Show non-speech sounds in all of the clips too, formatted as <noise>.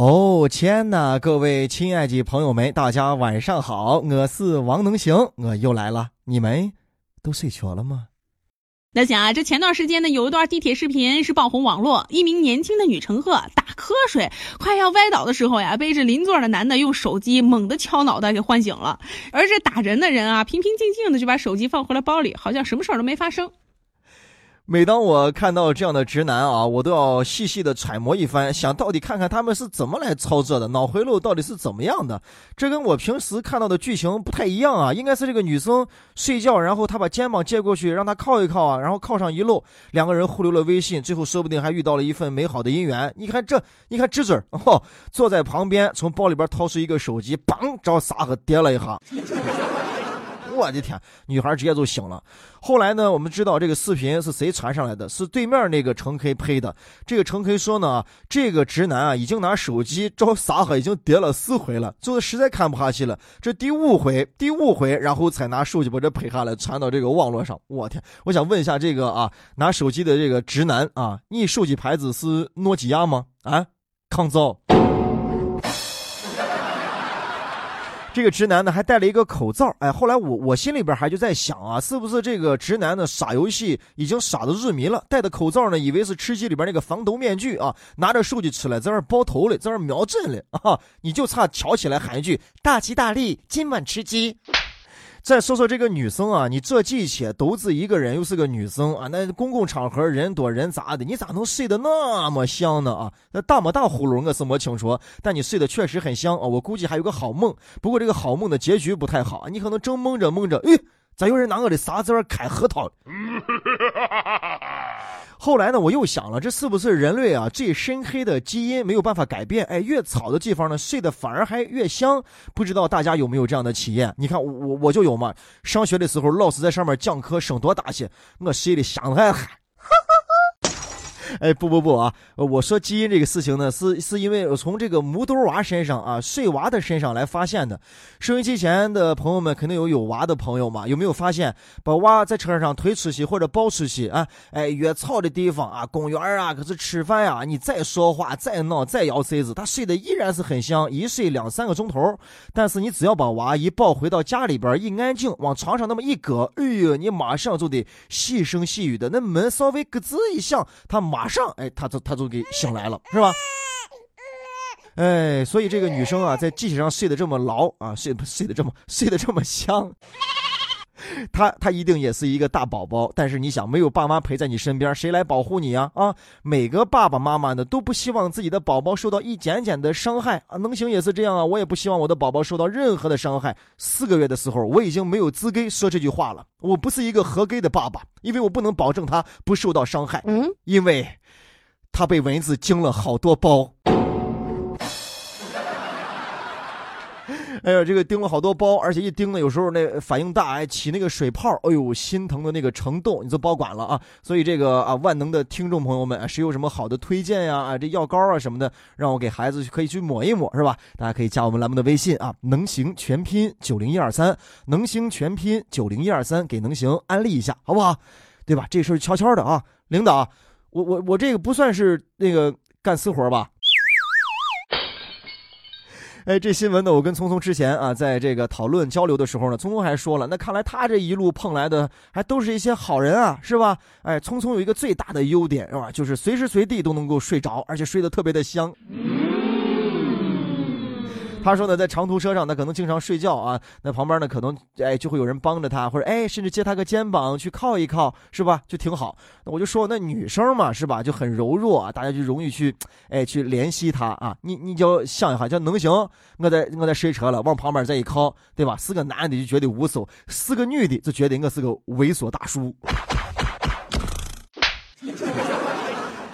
哦天呐，各位亲爱的朋友们，大家晚上好，我是王能行，我又来了，你们都睡着了吗？那想啊，这前段时间呢，有一段地铁视频是爆红网络，一名年轻的女乘客打瞌睡，快要歪倒的时候呀，被这邻座的男的用手机猛地敲脑袋给唤醒了，而这打人的人啊，平平静静的就把手机放回了包里，好像什么事儿都没发生。每当我看到这样的直男啊，我都要细细的揣摩一番，想到底看看他们是怎么来操作的，脑回路到底是怎么样的。这跟我平时看到的剧情不太一样啊，应该是这个女生睡觉，然后他把肩膀借过去，让她靠一靠啊，然后靠上一搂，两个人互留了微信，最后说不定还遇到了一份美好的姻缘。你看这，你看这嘴儿，哦，坐在旁边，从包里边掏出一个手机，梆，找撒和跌了一下。我的天，女孩直接就醒了。后来呢，我们知道这个视频是谁传上来的？是对面那个程 K 拍的。这个程 K 说呢，这个直男啊，已经拿手机照撒哈已经叠了四回了，就是实在看不下去了。这第五回，第五回，然后才拿手机把这拍下来，传到这个网络上。我天，我想问一下这个啊，拿手机的这个直男啊，你手机牌子是诺基亚吗？啊，抗造。这个直男呢还戴了一个口罩，哎，后来我我心里边还就在想啊，是不是这个直男呢傻游戏已经傻的入迷了，戴的口罩呢以为是吃鸡里边那个防毒面具啊，拿着手机出来在那包头嘞，在那瞄准嘞啊，你就差瞧起来喊一句大吉大利，今晚吃鸡。再说说这个女生啊，你这地铁独自一个人，又是个女生啊，那公共场合人多人杂的，你咋能睡得那么香呢啊？那大么大呼噜我是没清楚，但你睡得确实很香啊，我估计还有个好梦。不过这个好梦的结局不太好，你可能正梦着梦着，哎，咋有人拿我的沙子开核桃？<laughs> 后来呢，我又想了，这是不是人类啊最深黑的基因没有办法改变？哎，越草的地方呢，睡得反而还越香。不知道大家有没有这样的体验？你看我我就有嘛。上学的时候，老师在上面讲课，声多大些，我睡得香还嗨。哎，不不不啊！我说基因这个事情呢，是是因为我从这个木兜娃身上啊，睡娃的身上来发现的。收音机前的朋友们肯定有有娃的朋友嘛？有没有发现，把娃在车上推出去或者抱出去啊？哎，越吵的地方啊，公园啊，可是吃饭呀，你再说话、再闹、再摇骰子，他睡得依然是很香，一睡两三个钟头。但是你只要把娃一抱回到家里边，一安静，往床上那么一搁，哎呦，你马上就得细声细语的，那门稍微咯吱一响，他马。马上，哎，他就他就给醒来了，是吧？哎，所以这个女生啊，在机器上睡得这么牢啊，睡睡得这么睡得这么香，<laughs> 她她一定也是一个大宝宝。但是你想，没有爸妈陪在你身边，谁来保护你啊？啊，每个爸爸妈妈呢，都不希望自己的宝宝受到一点点的伤害啊。能行也是这样啊，我也不希望我的宝宝受到任何的伤害。四个月的时候，我已经没有资格说这句话了。我不是一个合格的爸爸，因为我不能保证他不受到伤害。嗯，因为，他被蚊子叮了好多包。哎呀，这个叮了好多包，而且一叮呢，有时候那反应大，哎，起那个水泡，哎呦，心疼的那个程度，你就保管了啊。所以这个啊，万能的听众朋友们，谁有什么好的推荐呀？啊，这药膏啊什么的，让我给孩子可以去抹一抹，是吧？大家可以加我们栏目的微信啊，能行全拼九零一二三，能行全拼九零一二三，给能行安利一下，好不好？对吧？这事儿悄悄的啊，领导，我我我这个不算是那个干私活吧？哎，这新闻呢，我跟聪聪之前啊，在这个讨论交流的时候呢，聪聪还说了，那看来他这一路碰来的还都是一些好人啊，是吧？哎，聪聪有一个最大的优点是吧，就是随时随地都能够睡着，而且睡得特别的香。他说呢，在长途车上，他可能经常睡觉啊。那旁边呢，可能哎就会有人帮着他，或者哎甚至借他个肩膀去靠一靠，是吧？就挺好。那我就说，那女生嘛，是吧？就很柔弱啊，大家就容易去哎去怜惜她啊。你你就想一下，就能行？我在我在睡车了，往旁边再一靠，对吧？是个男的就觉得无所，是个女的就觉得我是个猥琐大叔。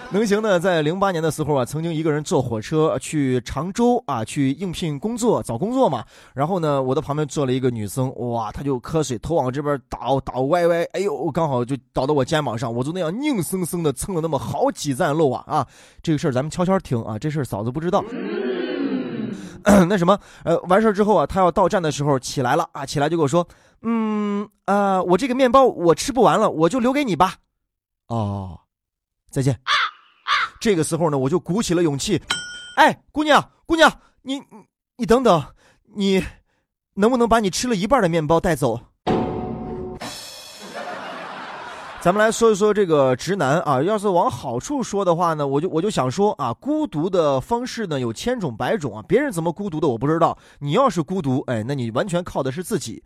能行呢，在零八年的时候啊，曾经一个人坐火车去常州啊，去应聘工作找工作嘛。然后呢，我的旁边坐了一个女生，哇，她就瞌睡，头往这边倒倒歪歪，哎呦，刚好就倒到我肩膀上，我就那样硬生生的蹭了那么好几站路啊啊！这个事儿咱们悄悄听啊，这事儿嫂子不知道。<laughs> 那什么，呃，完事儿之后啊，他要到站的时候起来了啊，起来就跟我说，嗯啊，我这个面包我吃不完了，我就留给你吧。哦，再见。这个时候呢，我就鼓起了勇气，哎，姑娘，姑娘，你你等等，你能不能把你吃了一半的面包带走？咱们来说一说这个直男啊，要是往好处说的话呢，我就我就想说啊，孤独的方式呢有千种百种啊，别人怎么孤独的我不知道，你要是孤独，哎，那你完全靠的是自己。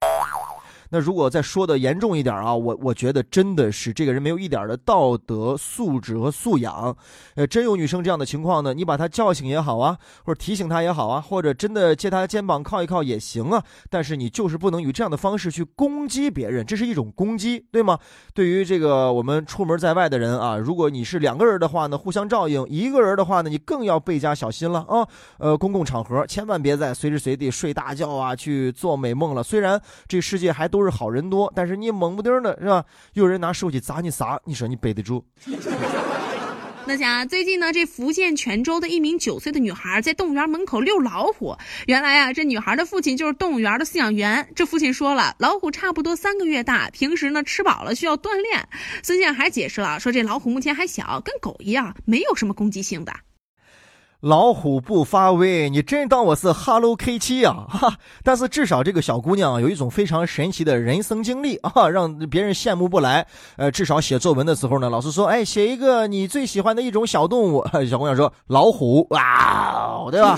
那如果再说的严重一点啊，我我觉得真的是这个人没有一点的道德素质和素养。呃，真有女生这样的情况呢，你把她叫醒也好啊，或者提醒她也好啊，或者真的借她肩膀靠一靠也行啊。但是你就是不能以这样的方式去攻击别人，这是一种攻击，对吗？对于这个我们出门在外的人啊，如果你是两个人的话呢，互相照应；一个人的话呢，你更要倍加小心了啊。呃，公共场合千万别再随时随地睡大觉啊，去做美梦了。虽然这世界还都。都是好人多，但是你猛不丁的是吧？有人拿手机砸你仨，你说你背得住？<laughs> 那讲最近呢，这福建泉州的一名九岁的女孩在动物园门口遛老虎。原来啊，这女孩的父亲就是动物园的饲养员。这父亲说了，老虎差不多三个月大，平时呢吃饱了需要锻炼。孙健还解释了，说这老虎目前还小，跟狗一样，没有什么攻击性的。老虎不发威，你真当我是 Hello K 七啊？<laughs> 哈！但是至少这个小姑娘有一种非常神奇的人生经历啊，让别人羡慕不来。呃，至少写作文的时候呢，老师说，哎，写一个你最喜欢的一种小动物。<laughs> 小姑娘说老虎，哇，对吧？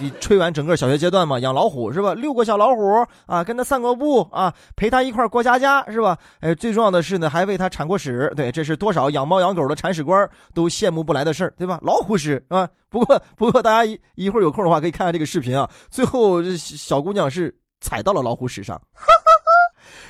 你吹完整个小学阶段嘛，养老虎是吧？遛过小老虎啊，跟他散过步啊，陪他一块过家家是吧？哎，最重要的是呢，还为他铲过屎。对，这是多少养猫养狗的铲屎官都羡慕不来的事儿，对吧？老虎屎啊？<laughs> 不过不过，大家一一会儿有空的话可以看看这个视频啊。最后小姑娘是踩到了老虎屎上。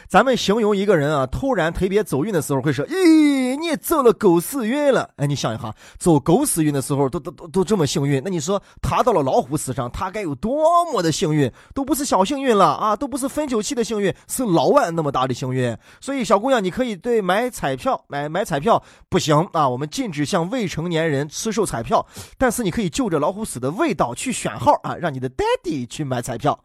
咱们形容一个人啊，突然特别走运的时候，会说：“咦，你走了狗屎运了。”哎，你想一下，走狗屎运的时候都都都都这么幸运，那你说踏到了老虎屎上，他该有多么的幸运？都不是小幸运了啊，都不是分酒器的幸运，是老万那么大的幸运。所以，小姑娘，你可以对买彩票，买买彩票不行啊，我们禁止向未成年人出售彩票。但是，你可以就着老虎屎的味道去选号啊，让你的 daddy 去买彩票。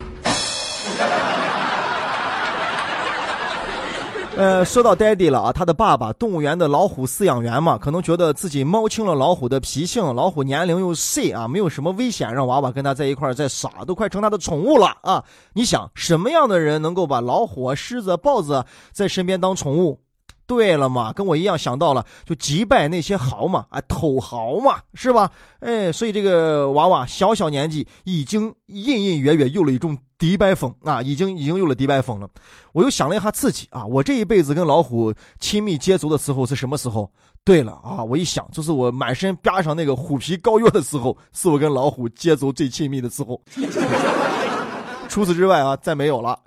呃，说到 daddy 了啊，他的爸爸动物园的老虎饲养员嘛，可能觉得自己摸清了老虎的脾性，老虎年龄又细啊，没有什么危险，让娃娃跟他在一块儿在耍，都快成他的宠物了啊！你想，什么样的人能够把老虎、狮子、豹子在身边当宠物？对了嘛，跟我一样想到了，就击败那些豪嘛，啊，土豪嘛，是吧？哎，所以这个娃娃小小年纪已经隐隐约约有了一种迪拜风啊，已经已经有了迪拜风了。我又想了一下自己啊，我这一辈子跟老虎亲密接触的时候是什么时候？对了啊，我一想，就是我满身扒上那个虎皮膏药的时候，是我跟老虎接触最亲密的时候。<laughs> 除此之外啊，再没有了。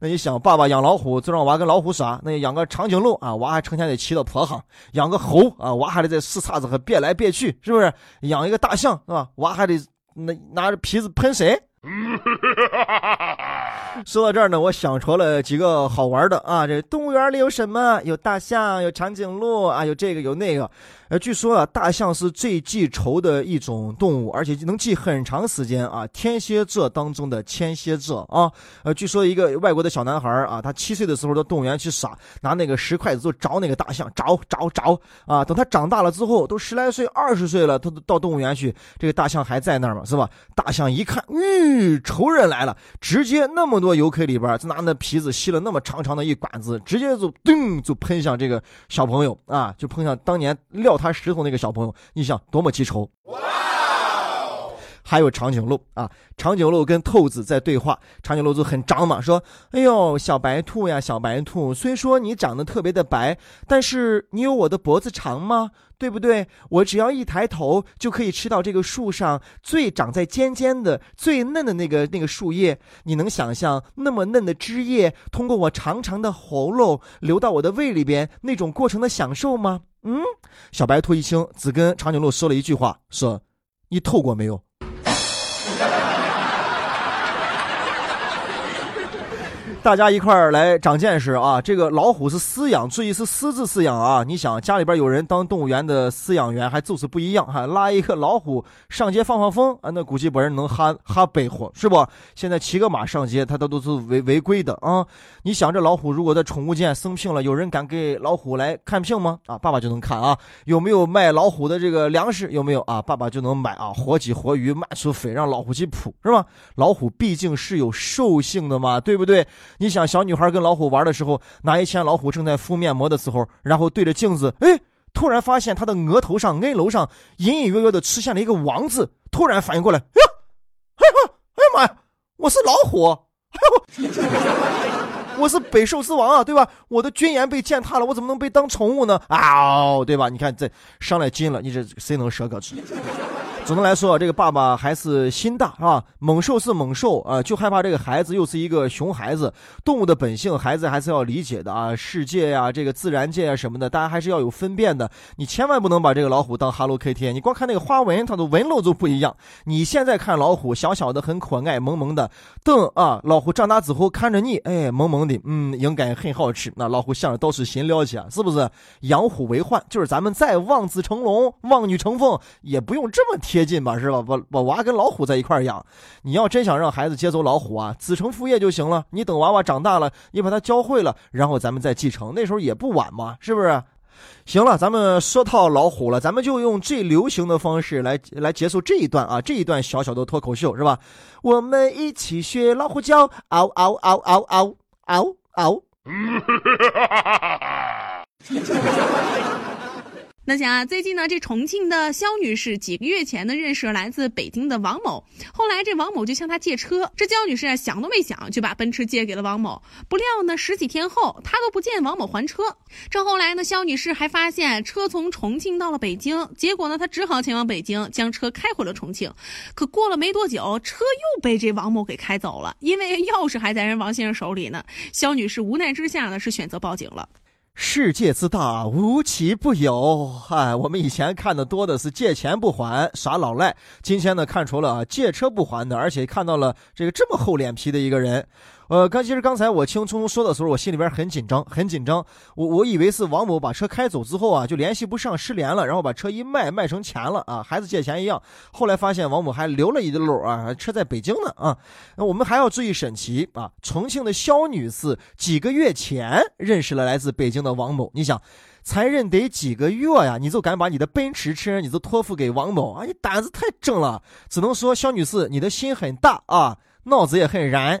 那你想，爸爸养老虎就让娃跟老虎耍；那养个长颈鹿啊，娃还成天得骑到坡上；养个猴啊，娃还得在石叉子和别来别去，是不是？养一个大象是吧？娃还得那拿着皮子喷水。<laughs> 说到这儿呢，我想出了几个好玩的啊！这动物园里有什么？有大象，有长颈鹿啊，有这个有那个。呃，据说啊，大象是最记仇的一种动物，而且能记很长时间啊。天蝎座当中的天蝎座啊，呃，据说一个外国的小男孩啊，他七岁的时候到动物园去耍，拿那个石筷子就找那个大象，找找找啊。等他长大了之后，都十来岁、二十岁了，他都到动物园去，这个大象还在那儿嘛，是吧？大象一看，嗯，仇人来了，直接那么多游客里边，就拿那皮子吸了那么长长的一管子，直接就噔就喷向这个小朋友啊，就喷向当年撂。他石头那个小朋友，你想多么记仇哇？还有长颈鹿啊，长颈鹿跟兔子在对话，长颈鹿就很张嘛，说：“哎呦，小白兔呀，小白兔，虽说你长得特别的白，但是你有我的脖子长吗？对不对？我只要一抬头就可以吃到这个树上最长在尖尖的、最嫩的那个那个树叶。你能想象那么嫩的枝叶通过我长长的喉咙流到我的胃里边那种过程的享受吗？”嗯，小白兔一听，只跟长颈鹿说了一句话：“说，你透过没有？”大家一块儿来长见识啊！这个老虎是饲养，注意是私自饲养啊！你想家里边有人当动物园的饲养员，还就是不一样哈！拉一个老虎上街放放风啊，那估计本人能哈哈背活是不？现在骑个马上街，他都都是违违规的啊！你想这老虎如果在宠物店生病了，有人敢给老虎来看病吗？啊，爸爸就能看啊！有没有卖老虎的这个粮食？有没有啊？爸爸就能买啊！活鸡活鱼卖出肥，让老虎去扑是吧？老虎毕竟是有兽性的嘛，对不对？你想，小女孩跟老虎玩的时候，哪一天老虎正在敷面膜的时候，然后对着镜子，哎，突然发现他的额头上、额楼上隐隐约约的出现了一个王字，突然反应过来，哎呀，哎呀，哎呀妈呀，我是老虎，哎呦，我是北兽之王啊，对吧？我的尊严被践踏了，我怎么能被当宠物呢？啊，对吧？你看这上来劲了，你这谁能舍个知？总的来说，这个爸爸还是心大，是吧？猛兽是猛兽啊，就害怕这个孩子又是一个熊孩子。动物的本性，孩子还是要理解的啊。世界呀，这个自然界啊什么的，大家还是要有分辨的。你千万不能把这个老虎当 Hello Kitty，你光看那个花纹，它的纹路就不一样。你现在看老虎，小小的很可爱，萌萌的。等啊，老虎长大之后看着你，哎，萌萌的，嗯，应该很好吃。那老虎想着倒是新了解，是不是？养虎为患，就是咱们再望子成龙、望女成凤，也不用这么贴。接近吧，是吧？把把娃跟老虎在一块养，你要真想让孩子接走老虎啊，子承父业就行了。你等娃娃长大了，你把他教会了，然后咱们再继承，那时候也不晚嘛，是不是？行了，咱们说到老虎了，咱们就用最流行的方式来来结束这一段啊，这一段小小的脱口秀是吧？我们一起学老虎叫，嗷嗷嗷嗷嗷嗷嗷。<laughs> 那想啊，最近呢，这重庆的肖女士几个月前呢，认识了来自北京的王某。后来这王某就向她借车，这焦女士啊想都没想就把奔驰借给了王某。不料呢，十几天后她都不见王某还车。这后来呢，肖女士还发现车从重庆到了北京，结果呢，她只好前往北京将车开回了重庆。可过了没多久，车又被这王某给开走了，因为钥匙还在人王先生手里呢。肖女士无奈之下呢，是选择报警了。世界之大，无奇不有。哎，我们以前看的多的是借钱不还、耍老赖，今天呢看出了借车不还的，而且看到了这个这么厚脸皮的一个人。呃，刚其实刚才我听聪聪说的时候，我心里边很紧张，很紧张。我我以为是王某把车开走之后啊，就联系不上，失联了，然后把车一卖，卖成钱了啊，孩子借钱一样。后来发现王某还留了一篓啊，车在北京呢啊。那我们还要注意审题啊。重庆的肖女士几个月前认识了来自北京的王某，你想，才认得几个月呀，你就敢把你的奔驰车你就托付给王某啊？你胆子太正了。只能说肖女士你的心很大啊，脑子也很燃。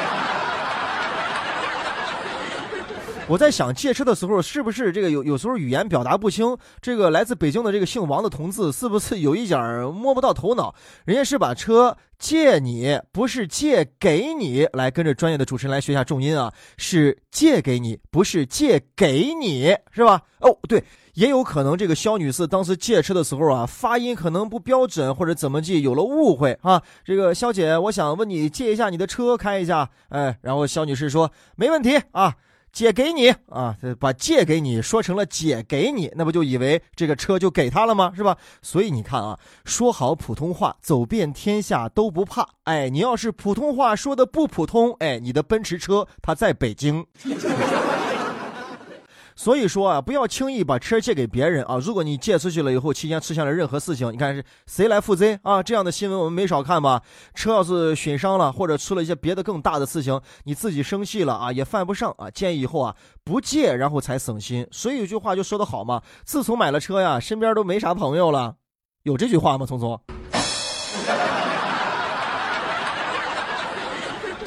我在想借车的时候，是不是这个有有时候语言表达不清？这个来自北京的这个姓王的同志，是不是有一点摸不到头脑？人家是把车借你，不是借给你。来跟着专业的主持人来学一下重音啊，是借给你，不是借给你，是吧？哦，对，也有可能这个肖女士当时借车的时候啊，发音可能不标准，或者怎么记有了误会啊。这个肖姐，我想问你借一下你的车开一下，哎，然后肖女士说没问题啊。借给你啊，把借给你说成了姐给你，那不就以为这个车就给他了吗？是吧？所以你看啊，说好普通话，走遍天下都不怕。哎，你要是普通话说的不普通，哎，你的奔驰车它在北京。所以说啊，不要轻易把车借给别人啊！如果你借出去了以后，期间出现了任何事情，你看是谁来负责啊？这样的新闻我们没少看吧？车要是损伤了，或者出了一些别的更大的事情，你自己生气了啊，也犯不上啊！建议以后啊，不借，然后才省心。所以有句话就说得好嘛：自从买了车呀，身边都没啥朋友了。有这句话吗？聪聪？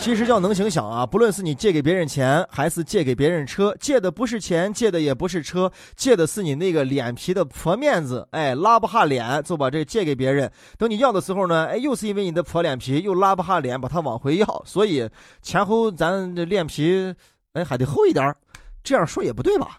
其实叫能行想啊，不论是你借给别人钱，还是借给别人车，借的不是钱，借的也不是车，借的是你那个脸皮的破面子，哎，拉不下脸就把这借给别人。等你要的时候呢，哎，又是因为你的破脸皮，又拉不下脸把它往回要。所以前后咱这脸皮，哎，还得厚一点这样说也不对吧？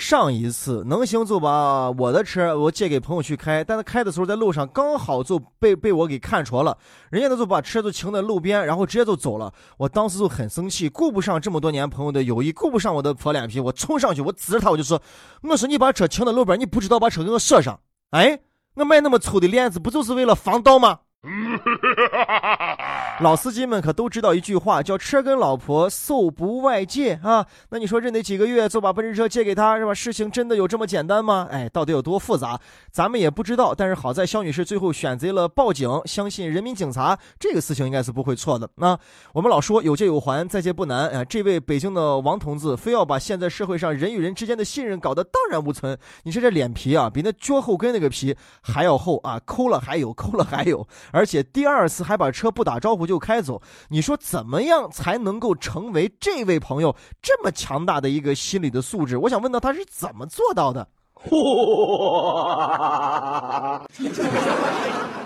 上一次能行就把我的车我借给朋友去开，但是开的时候在路上刚好就被被我给看着了，人家呢就把车就停在路边，然后直接就走了。我当时就很生气，顾不上这么多年朋友的友谊，顾不上我的破脸皮，我冲上去我指着他我就说：“我说你把车停在路边，你不知道把车给我锁上？哎，我买那么粗的链子不就是为了防盗吗？” <laughs> 老司机们可都知道一句话，叫“车跟老婆，嗖不外借”啊。那你说认得几个月就把奔驰车借给他是吧？事情真的有这么简单吗？哎，到底有多复杂，咱们也不知道。但是好在肖女士最后选择了报警，相信人民警察，这个事情应该是不会错的。那我们老说有借有还，再借不难。哎，这位北京的王同志非要把现在社会上人与人之间的信任搞得荡然无存。你说这脸皮啊，比那脚后跟那个皮还要厚啊！抠了还有，抠了还有，而且第二次还把车不打招呼就开走。你说怎么样才能够成为这位朋友这么强大的一个心理的素质？我想问到他是怎么做到的？<laughs>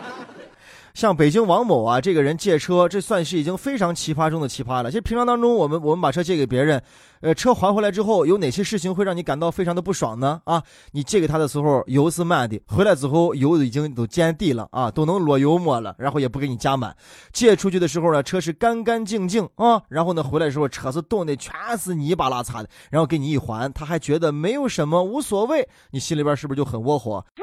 像北京王某啊，这个人借车，这算是已经非常奇葩中的奇葩了。其实平常当中，我们我们把车借给别人，呃，车还回来之后，有哪些事情会让你感到非常的不爽呢？啊，你借给他的时候油是满的，回来之后油已经都见底了啊，都能落油沫了，然后也不给你加满。借出去的时候呢，车是干干净净啊，然后呢回来的时候车子冻的全是泥巴拉碴的，然后给你一还，他还觉得没有什么，无所谓，你心里边是不是就很窝火？<laughs>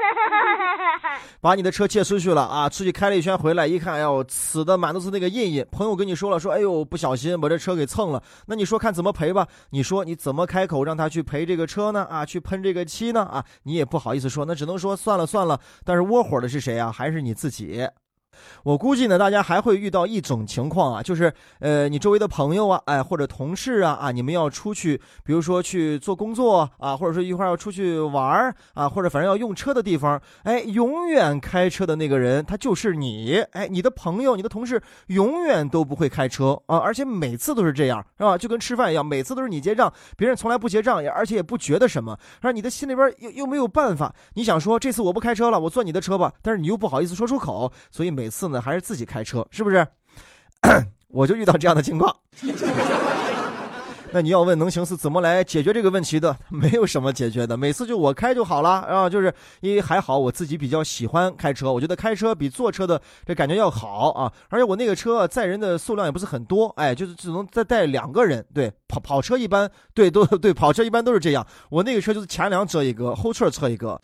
把你的车借出去了啊，出去开了一圈回来，一看，哎呦，死的满都是那个印印。朋友跟你说了，说，哎呦，不小心把这车给蹭了。那你说看怎么赔吧？你说你怎么开口让他去赔这个车呢？啊，去喷这个漆呢？啊，你也不好意思说，那只能说算了算了。但是窝火的是谁啊？还是你自己。我估计呢，大家还会遇到一种情况啊，就是，呃，你周围的朋友啊，哎，或者同事啊，啊，你们要出去，比如说去做工作啊，或者说一会儿要出去玩儿啊，或者反正要用车的地方，哎，永远开车的那个人他就是你，哎，你的朋友、你的同事永远都不会开车啊，而且每次都是这样，是吧？就跟吃饭一样，每次都是你结账，别人从来不结账，也而且也不觉得什么，而你的心里边又又没有办法，你想说这次我不开车了，我坐你的车吧，但是你又不好意思说出口，所以每每次呢还是自己开车，是不是？<clears throat> 我就遇到这样的情况。那你要问能行是怎么来解决这个问题的？没有什么解决的，每次就我开就好了啊。就是因为还好我自己比较喜欢开车，我觉得开车比坐车的这感觉要好啊。而且我那个车载人的数量也不是很多，哎，就是只能再带两个人。对，跑跑车一般对都对跑车一般都是这样。我那个车就是前两车一个，后侧车一个。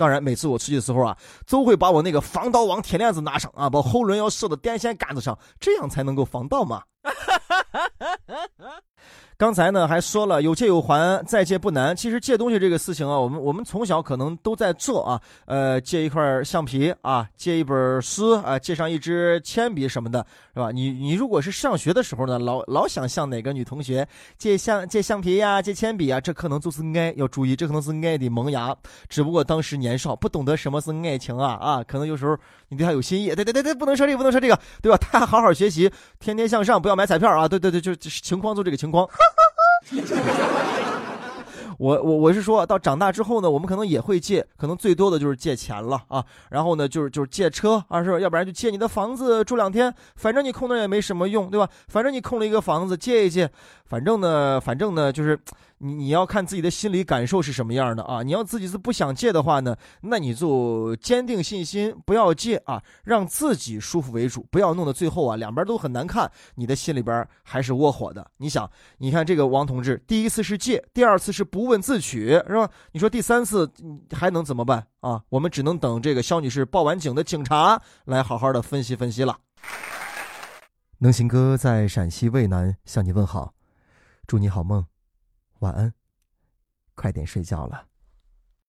当然，每次我出去的时候啊，都会把我那个防盗网铁链子拿上啊，把后轮要射到电线杆子上，这样才能够防盗嘛。<laughs> 刚才呢还说了有借有还，再借不难。其实借东西这个事情啊，我们我们从小可能都在做啊。呃，借一块橡皮啊，借一本书啊，借上一支铅笔什么的，是吧？你你如果是上学的时候呢，老老想向哪个女同学借橡借橡皮呀，借铅笔啊，这可能就是爱。要注意，这可能是爱的萌芽。只不过当时年少，不懂得什么是爱情啊啊！可能有时候你对他有心意。对对对对，不能说这个，不能说这个，对吧？他好好学习，天天向上，不要买彩票啊！对对对，就情况就这个情况。<laughs> 我我我是说到长大之后呢，我们可能也会借，可能最多的就是借钱了啊。然后呢，就是就是借车啊，是？要不然就借你的房子住两天，反正你空那也没什么用，对吧？反正你空了一个房子，借一借，反正呢，反正呢，就是。你你要看自己的心理感受是什么样的啊？你要自己是不想借的话呢，那你就坚定信心，不要借啊，让自己舒服为主，不要弄得最后啊两边都很难看，你的心里边还是窝火的。你想，你看这个王同志，第一次是借，第二次是不问自取，是吧？你说第三次还能怎么办啊？我们只能等这个肖女士报完警的警察来好好的分析分析了。能行哥在陕西渭南向你问好，祝你好梦。晚安，快点睡觉了。